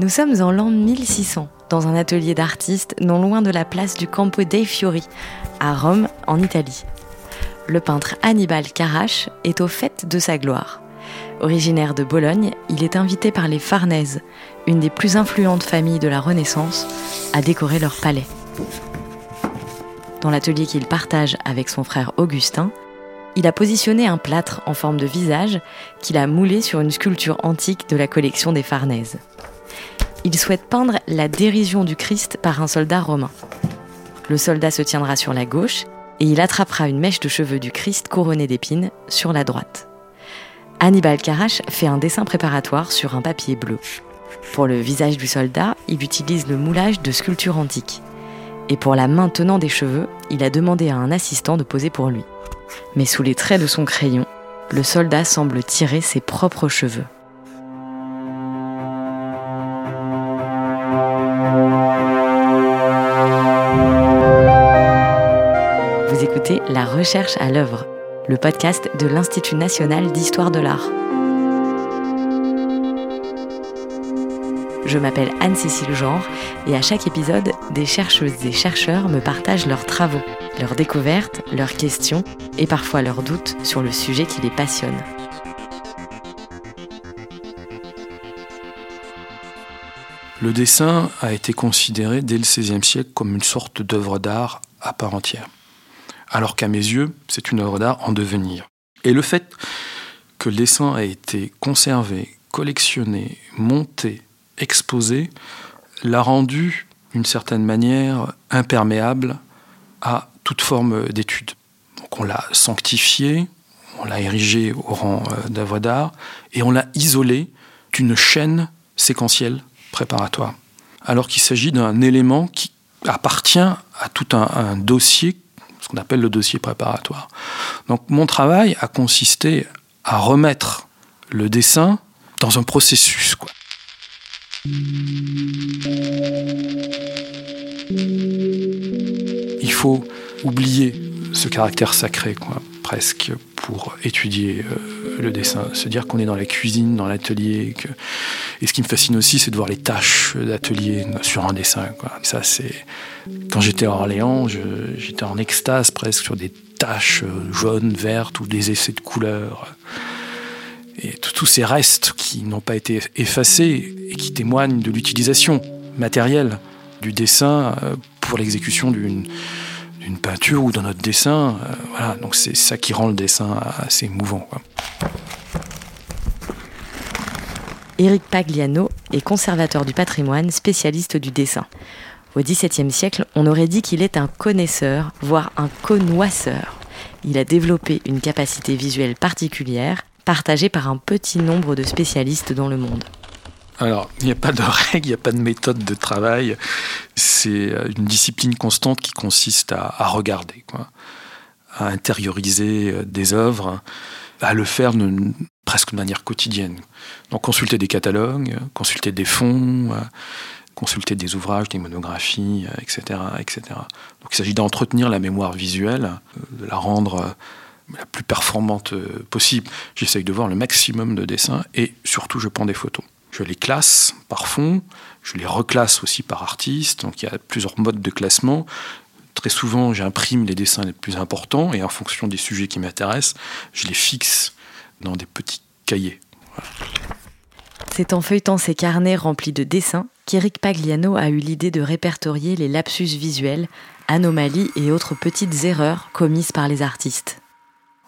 Nous sommes en l'an 1600, dans un atelier d'artistes non loin de la place du Campo dei Fiori, à Rome, en Italie. Le peintre Hannibal Carache est au fait de sa gloire. Originaire de Bologne, il est invité par les Farnèse, une des plus influentes familles de la Renaissance, à décorer leur palais. Dans l'atelier qu'il partage avec son frère Augustin, il a positionné un plâtre en forme de visage qu'il a moulé sur une sculpture antique de la collection des Farnèse il souhaite peindre la dérision du Christ par un soldat romain. Le soldat se tiendra sur la gauche et il attrapera une mèche de cheveux du Christ couronnée d'épines sur la droite. Hannibal Carache fait un dessin préparatoire sur un papier bleu. Pour le visage du soldat, il utilise le moulage de sculptures antiques. Et pour la main tenant des cheveux, il a demandé à un assistant de poser pour lui. Mais sous les traits de son crayon, le soldat semble tirer ses propres cheveux. La recherche à l'œuvre, le podcast de l'Institut national d'histoire de l'art. Je m'appelle Anne-Cécile Genre et à chaque épisode, des chercheuses et chercheurs me partagent leurs travaux, leurs découvertes, leurs questions et parfois leurs doutes sur le sujet qui les passionne. Le dessin a été considéré dès le XVIe siècle comme une sorte d'œuvre d'art à part entière alors qu'à mes yeux, c'est une œuvre d'art en devenir. Et le fait que le dessin a été conservé, collectionné, monté, exposé, l'a rendu, d'une certaine manière, imperméable à toute forme d'étude. Donc on l'a sanctifié, on l'a érigé au rang euh, d'œuvre d'art, et on l'a isolé d'une chaîne séquentielle préparatoire. Alors qu'il s'agit d'un élément qui appartient à tout un, un dossier ce qu'on appelle le dossier préparatoire. Donc mon travail a consisté à remettre le dessin dans un processus. Il faut oublier ce caractère sacré, presque, pour étudier euh, le dessin. Se dire qu'on est dans la cuisine, dans l'atelier. Et ce qui me fascine aussi, c'est de voir les tâches d'atelier sur un dessin. Ça, c'est quand j'étais à Orléans, j'étais en extase presque sur des taches euh, jaunes, vertes ou des essais de couleurs. Et tous ces restes qui n'ont pas été effacés et qui témoignent de l'utilisation matérielle du dessin euh, pour l'exécution d'une peinture ou d'un autre dessin. Euh, voilà, donc c'est ça qui rend le dessin assez émouvant. Éric Pagliano est conservateur du patrimoine, spécialiste du dessin. Au XVIIe siècle, on aurait dit qu'il est un connaisseur, voire un connoisseur. Il a développé une capacité visuelle particulière, partagée par un petit nombre de spécialistes dans le monde. Alors, il n'y a pas de règle, il n'y a pas de méthode de travail. C'est euh, une discipline constante qui consiste à, regarder, à intérioriser euh, des œuvres, à le faire presque de manière quotidienne. Donc, consulter des catalogues, consulter des fonds, euh, consulter des ouvrages, des monographies, etc. Etc. Donc il s'agit d'entretenir la mémoire visuelle, de la rendre la plus performante possible. J'essaye de voir le maximum de dessins et surtout je prends des photos. Je les classe par fond, je les reclasse aussi par artiste, donc il y a plusieurs modes de classement. Très souvent, j'imprime les dessins les plus importants et en fonction des sujets qui m'intéressent, je les fixe dans des petits cahiers. C'est en feuilletant ces carnets remplis de dessins qu'Éric Pagliano a eu l'idée de répertorier les lapsus visuels, anomalies et autres petites erreurs commises par les artistes.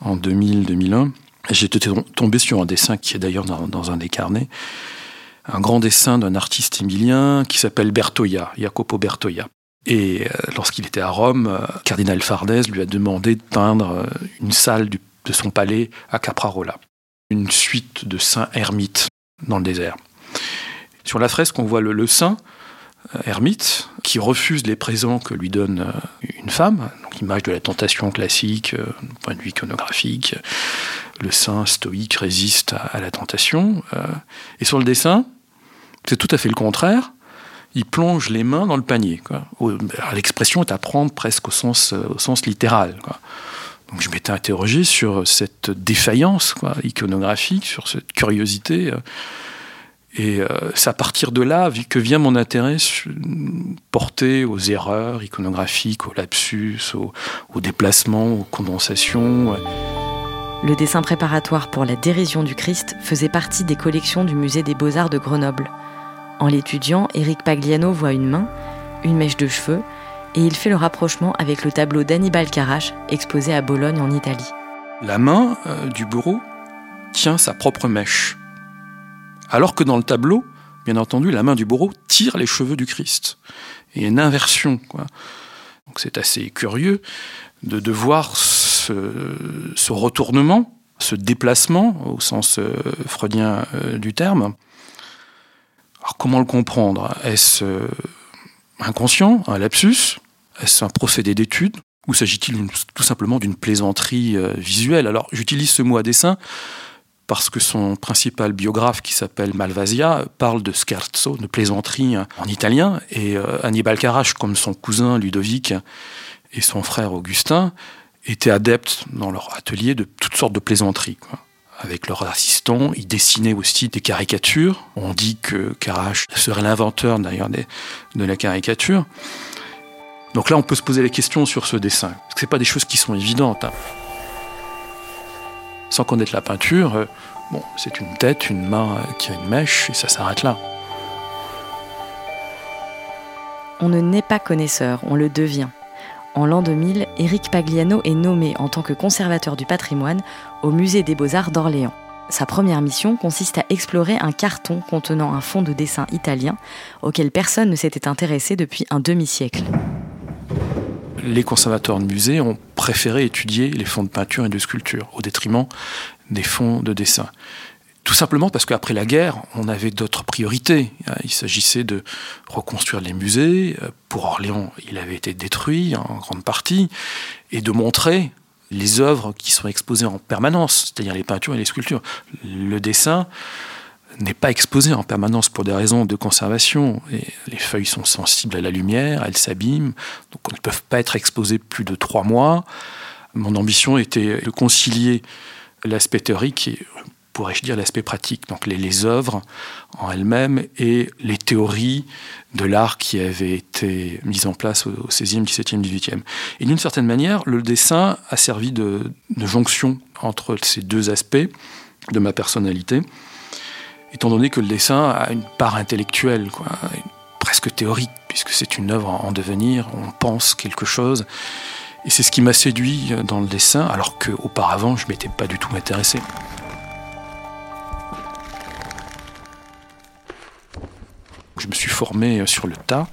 En 2000-2001, j'étais tombé sur un dessin qui est d'ailleurs dans, un des carnets, un grand dessin d'un artiste émilien qui s'appelle Bertoia, Jacopo Bertoia. Et euh, lorsqu'il était à Rome, euh, Cardinal Farnèse lui a demandé de peindre euh, une salle de son palais à Caprarola, une suite de saints ermites dans le désert. Sur la fresque, on voit le, saint, ermite, qui refuse les présents que lui donne une femme, donc image de la tentation classique, point de vue iconographique. Le saint stoïque résiste à, la tentation. et sur le dessin, c'est tout à fait le contraire. Il plonge les mains dans le panier. L'expression est à prendre presque au sens, sens littéral. Je m'étais interrogé sur cette défaillance iconographique, sur cette curiosité. Et euh, c'est à partir de là que vient mon intérêt porté aux erreurs iconographiques, aux lapsus, aux, déplacements, aux condensations. Le dessin préparatoire pour la dérision du Christ faisait partie des collections du musée des beaux-arts de Grenoble. En l'étudiant, Éric Pagliano voit une main, une mèche de cheveux, et il fait le rapprochement avec le tableau d'Annibal Carache exposé à Bologne en Italie. La main euh, du bourreau tient sa propre mèche. Alors que dans le tableau, bien entendu, la main du bourreau tire les cheveux du Christ. a une inversion. C'est assez curieux de, voir ce, retournement, ce déplacement, au sens euh, freudien euh, du terme. Alors comment le comprendre? Est-ce euh, inconscient, un lapsus? Est-ce un procédé d'étude? Ou s'agit-il tout simplement d'une plaisanterie visuelle? Alors j'utilise ce mot à dessein parce que son principal biographe, qui s'appelle Malvasia, parle de scherzo, de plaisanterie en italien, et euh, Annibal Carache, comme son cousin Ludovic et son frère Augustin, étaient adeptes dans leur atelier de toutes sortes de plaisanteries. Avec leurs assistants, ils dessinaient aussi des caricatures. On dit que Carache serait l'inventeur d'ailleurs de la caricature. Donc là, on peut se poser la question sur ce dessin. Parce que ce pas des choses qui sont évidentes. Hein sans connaître la peinture, euh, bon, c'est une tête, une main qui a une mèche, et ça s'arrête là. On ne naît pas connaisseur, on le devient. En l'an 2000, Éric Pagliano est nommé en tant que conservateur du patrimoine au Musée des Beaux-Arts d'Orléans. Sa première mission consiste à explorer un carton contenant un fond de dessin italien auquel personne ne s'était intéressé depuis un demi-siècle les conservateurs de musées ont préféré étudier les fonds de peinture et de sculpture au détriment des fonds de dessin. Tout simplement parce qu'après la guerre, on avait d'autres priorités. Il s'agissait de reconstruire les musées. Pour Orléans, il avait été détruit en grande partie. Et de montrer les œuvres qui sont exposées en permanence, c'est-à-dire les peintures et les sculptures. Le dessin, n'est pas exposé en permanence pour des raisons de conservation. Les feuilles sont sensibles à la lumière, elles s'abîment, donc elles ne peuvent pas être exposées plus de trois mois. Mon ambition était de concilier l'aspect théorique pourrais-je dire, l'aspect pratique, donc les, œuvres en elles-mêmes et les théories de l'art qui avaient été mises en place au, XVIIe, XVIIIe. Et d'une certaine manière, le dessin a servi de, de jonction entre ces deux aspects de ma personnalité étant donné que le dessin a une part intellectuelle, quoi, presque théorique, puisque c'est une œuvre en devenir, on pense quelque chose. Et c'est ce qui m'a séduit dans le dessin, alors qu'auparavant, je ne m'étais pas du tout intéressé. Je me suis formé sur le tas,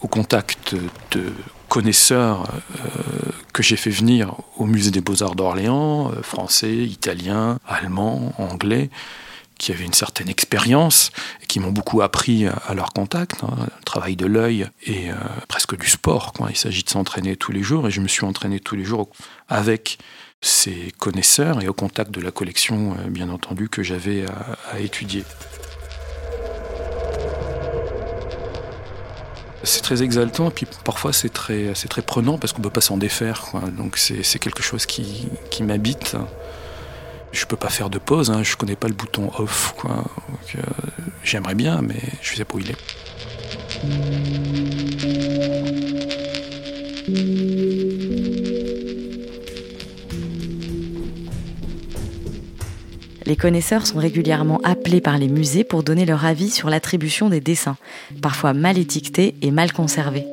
au contact de connaisseurs euh, que j'ai fait venir au musée des beaux-arts d'Orléans, euh, français, italien, allemand, anglais, qui avaient une certaine expérience et qui m'ont beaucoup appris à leur contact, hein, le travail de l'œil et euh, presque du sport. Il s'agit de s'entraîner tous les jours et je me suis entraîné tous les jours avec ces connaisseurs et au contact de la collection, euh, bien entendu, que j'avais à, étudier. C'est très exaltant, et puis parfois c'est très, prenant parce qu'on ne peut pas s'en défaire. Donc c'est quelque chose qui, m'habite. Je peux pas faire de pause, hein, je connais pas le bouton off. Euh, j'aimerais bien, mais je sais pas où il est. Les connaisseurs sont régulièrement appelés par les musées pour donner leur avis sur l'attribution des dessins, parfois mal étiquetés et mal conservés.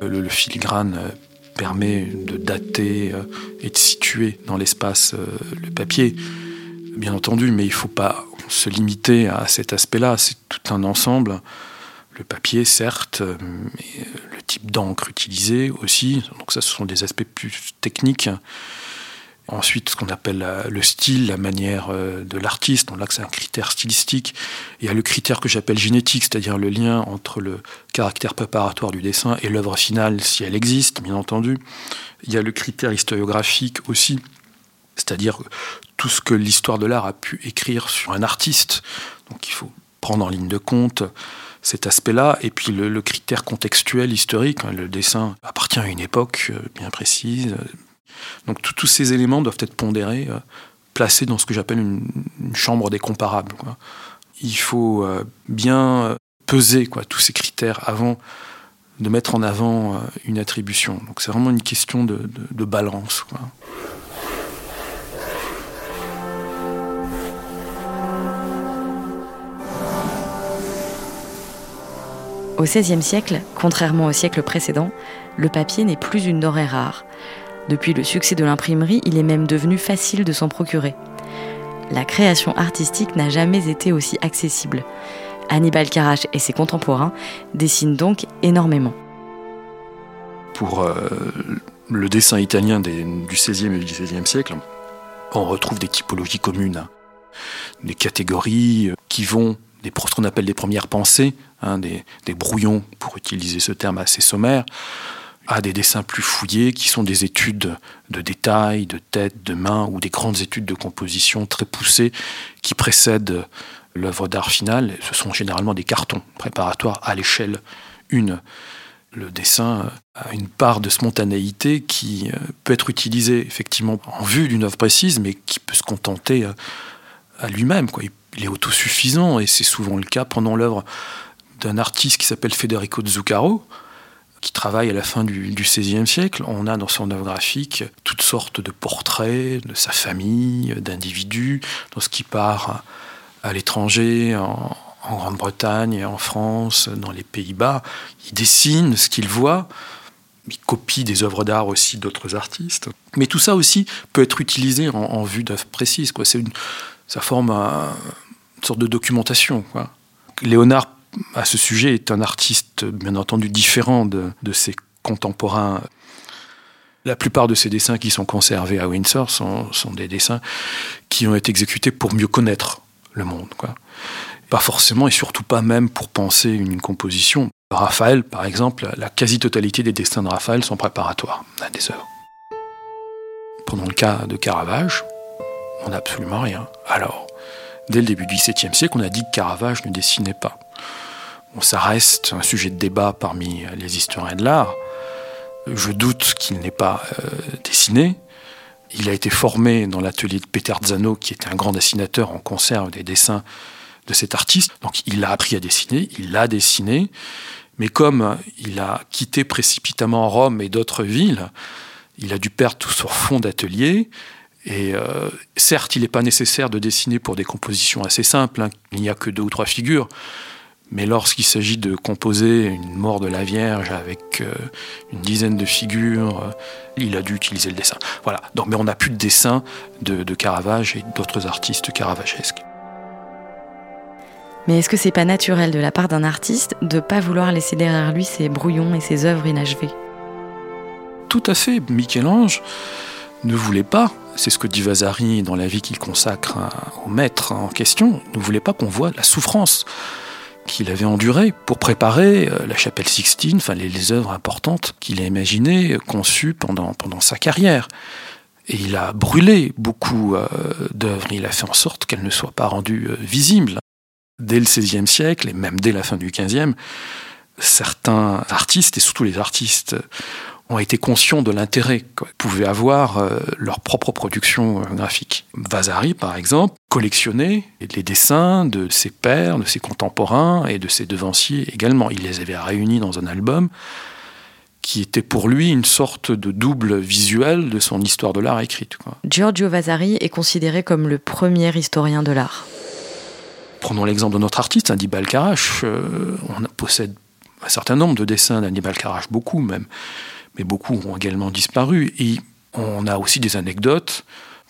Le, filigrane euh, permet de dater euh, et de situer dans l'espace euh, le papier, bien entendu, mais il ne faut pas se limiter à cet aspect-là, c'est tout un ensemble. Le papier, certes, mais le type d'encre utilisé aussi, donc ça ce sont des aspects plus techniques. Ensuite, ce qu'on appelle le style, la manière euh, de l'artiste. Donc là, c'est un critère stylistique. Il y a le critère que j'appelle génétique, c'est-à-dire le lien entre le caractère préparatoire du dessin et l'œuvre finale, si elle existe, bien entendu. Il y a le critère historiographique aussi, c'est-à-dire tout ce que l'histoire de l'art a pu écrire sur un artiste. Donc il faut prendre en ligne de compte cet aspect-là, et puis le, critère contextuel, historique. Hein. le dessin appartient à une époque euh, bien précise, donc tous ces éléments doivent être pondérés, euh, placés dans ce que j'appelle une, chambre des comparables. il faut euh, bien peser quoi, tous ces critères avant de mettre en avant euh, une attribution. Donc c'est vraiment une question de, balance. Au XVIe siècle, contrairement au siècle précédent, le papier n'est plus une denrée rare. Depuis le succès de l'imprimerie, il est même devenu facile de s'en procurer. La création artistique n'a jamais été aussi accessible. Hannibal Carache et ses contemporains dessinent donc énormément. Pour euh, le dessin italien du XVIe et du XVIe siècle, on retrouve des typologies communes, des catégories euh, qui vont des, ce qu'on appelle des premières pensées, hein, des, brouillons, pour utiliser ce terme assez sommaire, à des dessins plus fouillés qui sont des études de détails, de tête, de main ou des grandes études de composition très poussées qui précèdent l'œuvre d'art finale, ce sont généralement des cartons préparatoires à l'échelle une. Le dessin a une part de spontanéité qui euh, peut être utilisée effectivement en vue d'une œuvre précise, mais qui peut se contenter euh, à lui-même. Il est autosuffisant et c'est souvent le cas pendant l'œuvre d'un artiste qui s'appelle Federico Zuccaro, qui travaille à la fin du, XVIe siècle. On a dans son œuvre graphique toutes sortes de portraits de sa famille, d'individus, dans ce qui part à l'étranger, en, Grande-Bretagne, en France, dans les Pays-Bas. Il dessine ce qu'il voit. Il copie des œuvres d'art aussi d'autres artistes. Mais tout ça aussi peut être utilisé en, vue d'œuvres précises. Ça forme une sorte de documentation. Léonard, à ce sujet, est un artiste, bien entendu, différent de, ses contemporains. La plupart de ses dessins qui sont conservés à Windsor sont, des dessins qui ont été exécutés pour mieux connaître le monde. Quoi. Pas forcément et surtout pas même pour penser une composition. Raphaël, par exemple, la quasi-totalité des destins de Raphaël sont préparatoires à des œuvres. Pendant le cas de Caravage, on n'a absolument rien. Alors, dès le début du XVIIe siècle, on a dit que Caravage ne dessinait pas. Ça reste un sujet de débat parmi les historiens de l'art. Je doute qu'il n'ait pas euh, dessiné, il a été formé dans l'atelier de Peter Zano, qui était un grand dessinateur. en conserve des dessins de cet artiste. Donc il a appris à dessiner, il l'a dessiné. Mais comme il a quitté précipitamment Rome et d'autres villes, il a dû perdre tout son fond d'atelier. Et euh, certes, il n'est pas nécessaire de dessiner pour des compositions assez simples. Hein. Il n'y a que deux ou trois figures. Mais lorsqu'il s'agit de composer une mort de la Vierge avec euh, une dizaine de figures, euh, il a dû utiliser le dessin. Voilà. Mais on n'a plus de dessin de, Caravage et d'autres artistes caravagesques. Mais est-ce que c'est pas naturel de la part d'un artiste de ne pas vouloir laisser derrière lui ses brouillons et ses œuvres inachevées? Tout à fait. Michel-Ange ne voulait pas, c'est ce que dit Vasari dans la vie qu'il consacre au maître en question, ne voulait pas qu'on voit la souffrance qu'il avait enduré pour préparer euh, la chapelle Sixtine, enfin les, œuvres importantes qu'il a imaginées, euh, conçues pendant, pendant sa carrière. Et il a brûlé beaucoup euh, d'œuvres, il a fait en sorte qu'elles ne soient pas rendues visibles. Dès le XVIe siècle, et même dès la fin du XVe, certains artistes, et surtout les artistes ont été conscients de l'intérêt qu'ils pouvaient avoir euh, leur propre production euh, graphique. Vasari, par exemple, collectionnait les dessins de ses pairs, de ses contemporains et de ses devanciers également. Il les avait réunis dans un album qui était pour lui une sorte de double visuel de son histoire de l'art écrite. Giorgio Vasari est considéré comme le premier historien de l'art. Prenons l'exemple de notre artiste, Hannibal Carache. Euh, on possède un certain nombre de dessins d'Hannibal Carache, beaucoup même mais beaucoup ont également disparu. Et on a aussi des anecdotes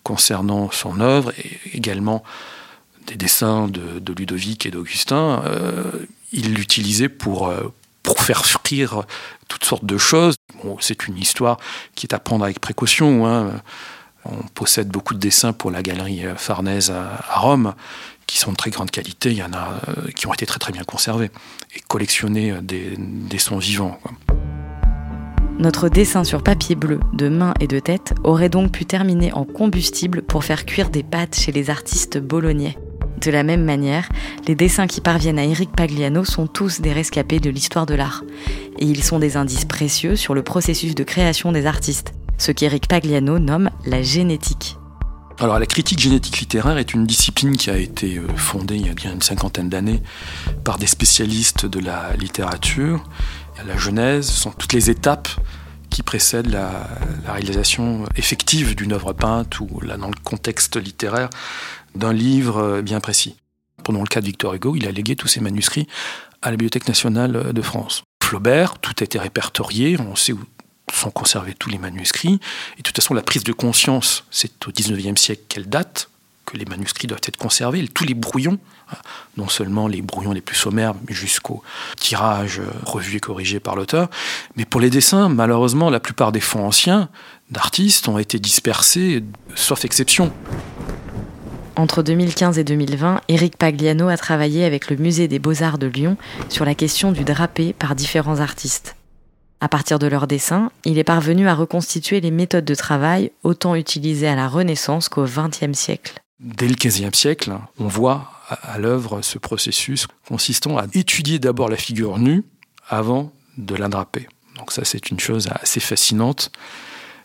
concernant son œuvre et également des dessins de, Ludovic et d'Augustin. Euh, il l'utilisait pour, euh, pour faire frire toutes sortes de choses. c'est une histoire qui est à prendre avec précaution. Hein. On possède beaucoup de dessins pour la galerie Farnèse à, Rome, qui sont de très grande qualité. Il y en a euh, qui ont été très très bien conservés et collectionnés des sons vivants. Notre dessin sur papier bleu de main et de tête aurait donc pu terminer en combustible pour faire cuire des pâtes chez les artistes bolognais. De la même manière, les dessins qui parviennent à Eric Pagliano sont tous des rescapés de l'histoire de l'art. Et ils sont des indices précieux sur le processus de création des artistes, ce qu'Eric Pagliano nomme la génétique. Alors la critique génétique littéraire est une discipline qui a été euh, fondée il y a bien une cinquantaine d'années par des spécialistes de la littérature. La genèse sont toutes les étapes qui précèdent la, réalisation effective d'une œuvre peinte ou là dans le contexte littéraire d'un livre euh, bien précis. Pendant le cas de Victor Hugo, il a légué tous ses manuscrits à la Bibliothèque nationale de France. Flaubert, tout a été répertorié, on sait où sont conservés tous les manuscrits. Et de toute façon, la prise de conscience, c'est au XIXe siècle qu'elle date, que les manuscrits doivent être conservés, tous les brouillons, non seulement les brouillons les plus sommaires, mais jusqu'au tirage revu et corrigé par l'auteur. Mais pour les dessins, malheureusement, la plupart des fonds anciens d'artistes ont été dispersés, sauf exception. Entre 2015 et 2020, Éric Pagliano a travaillé avec le Musée des Beaux-Arts de Lyon sur la question du drapé par différents artistes. À partir de leurs dessins, il est parvenu à reconstituer les méthodes de travail autant utilisées à la Renaissance qu'au XXe siècle. Dès le XVe siècle, on voit à l'œuvre ce processus consistant à étudier d'abord la figure nue avant de la draper. Donc ça, c'est une chose assez fascinante.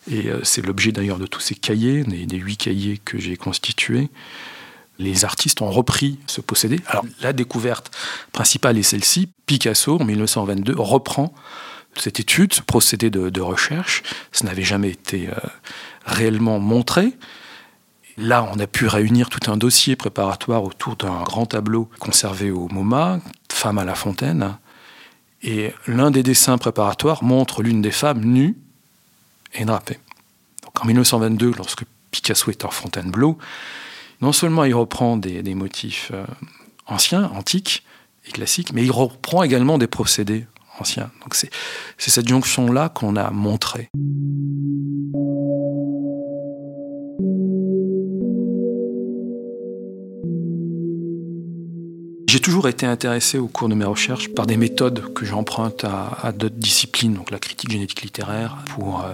Et euh, c'est l'objet d'ailleurs de tous ces cahiers, des, huit cahiers que j'ai constitués. Les artistes ont repris ce possédé. Alors la découverte principale est celle-ci. Picasso, en 1922, reprend cette étude, ce procédé de, recherche. Ça n'avait jamais été euh, réellement montré. Là, on a pu réunir tout un dossier préparatoire autour d'un grand tableau conservé au MoMA, Femme à la fontaine. Et l'un des dessins préparatoires montre l'une des femmes nues et drapée. Donc en 1922, lorsque Picasso est en Fontainebleau, non seulement il reprend des, des motifs euh, anciens, antiques et classiques, mais il reprend également des procédés ancien. Donc c'est cette jonction-là qu'on a montrée. J'ai toujours été intéressé au cours de mes recherches par des méthodes que j'emprunte à, d'autres disciplines, donc la critique génétique littéraire pour euh,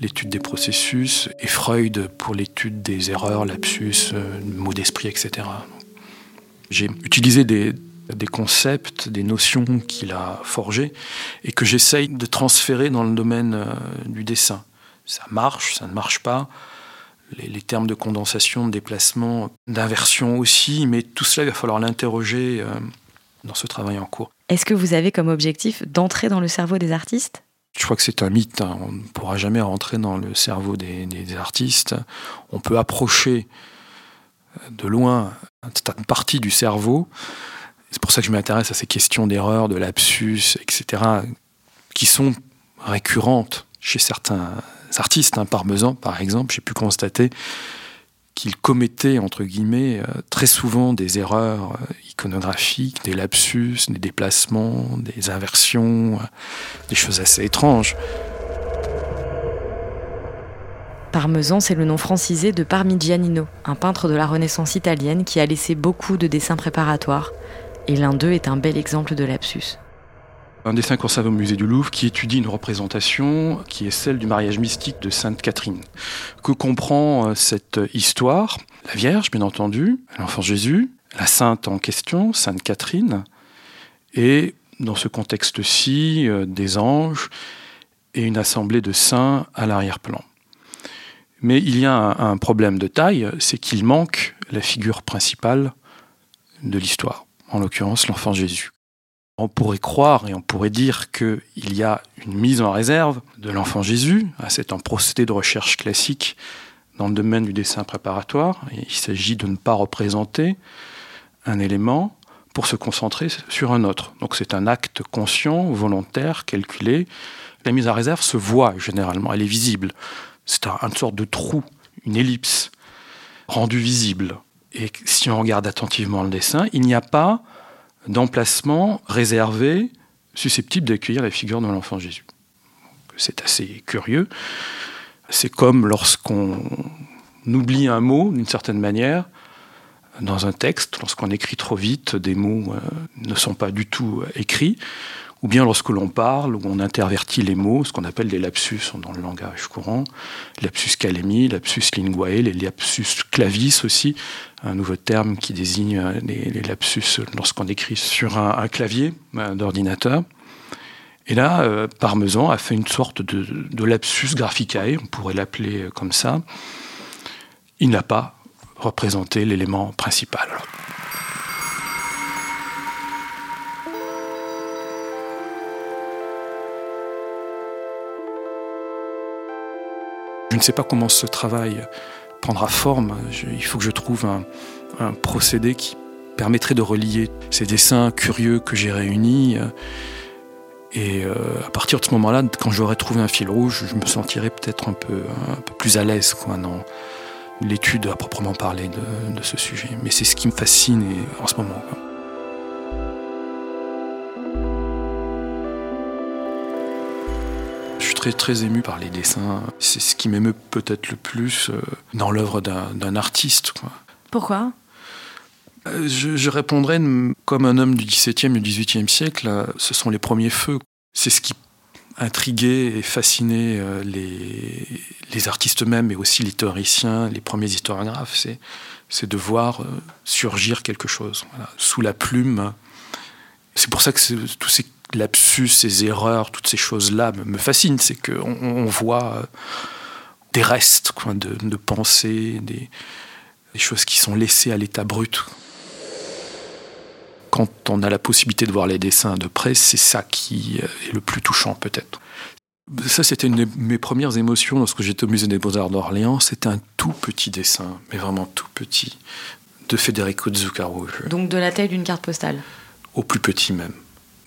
l'étude des processus et Freud pour l'étude des erreurs, lapsus, euh, mots d'esprit, etc. J'ai utilisé des, concepts, des notions qu'il a forgées et que j'essaye de transférer dans le domaine euh, du dessin. Ça marche, ça ne marche pas. Les, termes de condensation, de déplacement, d'inversion aussi, mais tout cela, il va falloir l'interroger euh, dans ce travail en cours. Est-ce que vous avez comme objectif d'entrer dans le cerveau des artistes? Je crois que c'est un mythe. Hein. On ne pourra jamais rentrer dans le cerveau des, des artistes. On peut approcher de loin une partie du cerveau, c'est pour ça que je m'intéresse à ces questions d'erreur, de lapsus, etc., qui sont récurrentes chez certains artistes. Hein, Parmesan, par exemple, j'ai pu constater qu'il commettait, entre guillemets, euh, très souvent des erreurs euh, iconographiques, des lapsus, des déplacements, des inversions, euh, des choses assez étranges. Parmesan, c'est le nom francisé de Parmigianino, un peintre de la Renaissance italienne qui a laissé beaucoup de dessins préparatoires, et l'un d'eux est un bel exemple de lapsus. Un dessin conservé au musée du Louvre qui étudie une représentation qui est celle du mariage mystique de Sainte Catherine. Que comprend euh, cette histoire? La Vierge, bien entendu, l'enfant Jésus, la sainte en question, Sainte Catherine, et dans ce contexte-ci, euh, des anges et une assemblée de saints à l'arrière-plan. Mais il y a un problème de taille, c'est qu'il manque la figure principale de l'histoire en l'occurrence l'enfant Jésus. On pourrait croire et on pourrait dire qu'il y a une mise en réserve de l'enfant Jésus, c'est un procédé de recherche classique dans le domaine du dessin préparatoire. il s'agit de ne pas représenter un élément pour se concentrer sur un autre. Donc c'est un acte conscient, volontaire, calculé. La mise en réserve se voit généralement, elle est visible. C'est une sorte de trou, une ellipse rendue visible. Et si on regarde attentivement le dessin, il n'y a pas d'emplacement réservé susceptible d'accueillir la figure de l'enfant Jésus. C'est assez curieux. C'est comme lorsqu'on oublie un mot d'une certaine manière dans un texte, lorsqu'on écrit trop vite, des mots euh, ne sont pas du tout écrits ou bien lorsque l'on parle, où on intervertit les mots, ce qu'on appelle des lapsus dans le langage courant, lapsus calemi, lapsus linguae, les lapsus clavis aussi, un nouveau terme qui désigne les, lapsus lorsqu'on écrit sur un, clavier euh, d'ordinateur. Et là, euh, Parmesan a fait une sorte de, lapsus graphicae, on pourrait l'appeler comme ça. Il n'a pas représenter l'élément principal. Je ne sais pas comment ce travail prendra forme. il faut que je trouve un, procédé qui permettrait de relier ces dessins curieux que j'ai réunis. Et euh, à partir de ce moment-là, quand j'aurai trouvé un fil rouge, je me sentirai peut-être un peu, un peu plus à l'aise dans l'étude à proprement parler de, ce sujet. Mais c'est ce qui me fascine en ce moment. Très ému par les dessins. C'est ce qui m'émeut peut-être le plus euh, dans l'œuvre d'un artiste. Pourquoi? Euh, je, répondrais comme un homme du XVIIe et XVIIIe siècle, euh, ce sont les premiers feux. C'est ce qui intriguait et fascinait les, les artistes eux-mêmes, mais aussi les théoriciens, les premiers historiographes. C'est de voir surgir quelque chose sous la plume. C'est pour ça que tous ces lapsus, ces erreurs, toutes ces choses-là me, fascinent. C'est qu'on on voit euh, des restes de, de pensée, des, choses qui sont laissées à l'état brut. Quand on a la possibilité de voir les dessins de près, c'est ça qui euh, est le plus touchant peut-être. Ça, c'était une de mes premières émotions lorsque j'étais au musée des beaux-arts d'Orléans. C'était un tout petit dessin, mais vraiment tout petit, de Federico Zuccaro. Donc de la taille d'une carte postale Au plus petit même.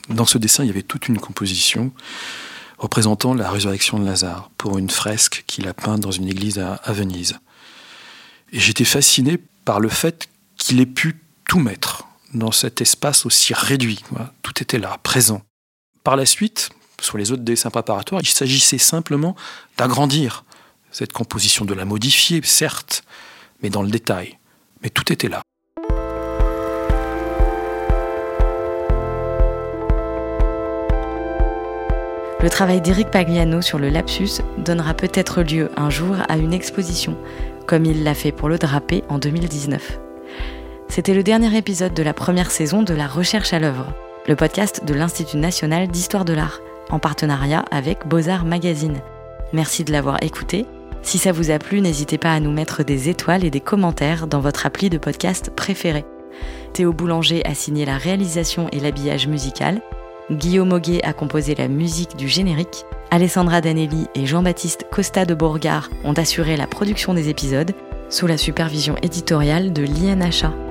Dans ce dessin, il y avait toute une composition représentant la résurrection de Lazare pour une fresque qu'il a peinte dans une église à, Venise. Et j'étais fasciné par le fait qu'il ait pu tout mettre dans cet espace aussi réduit. Tout était là, présent. Par la suite, sur les autres dessins préparatoires, il s'agissait simplement d'agrandir cette composition, de la modifier, certes, mais dans le détail. Mais tout était là. Le travail d'Éric Pagliano sur le lapsus donnera peut-être lieu un jour à une exposition, comme il l'a fait pour le drapé en 2019. C'était le dernier épisode de la première saison de La Recherche à l'œuvre, le podcast de l'Institut national d'histoire de l'art, en partenariat avec Beaux-Arts Magazine. Merci de l'avoir écouté. Si ça vous a plu, n'hésitez pas à nous mettre des étoiles et des commentaires dans votre appli de podcast préféré. Théo Boulanger a signé la réalisation et l'habillage musical. Guillaume Auguet a composé la musique du générique. Alessandra Danelli et Jean-Baptiste Costa de Bourgard ont assuré la production des épisodes sous la supervision éditoriale de l'INHA.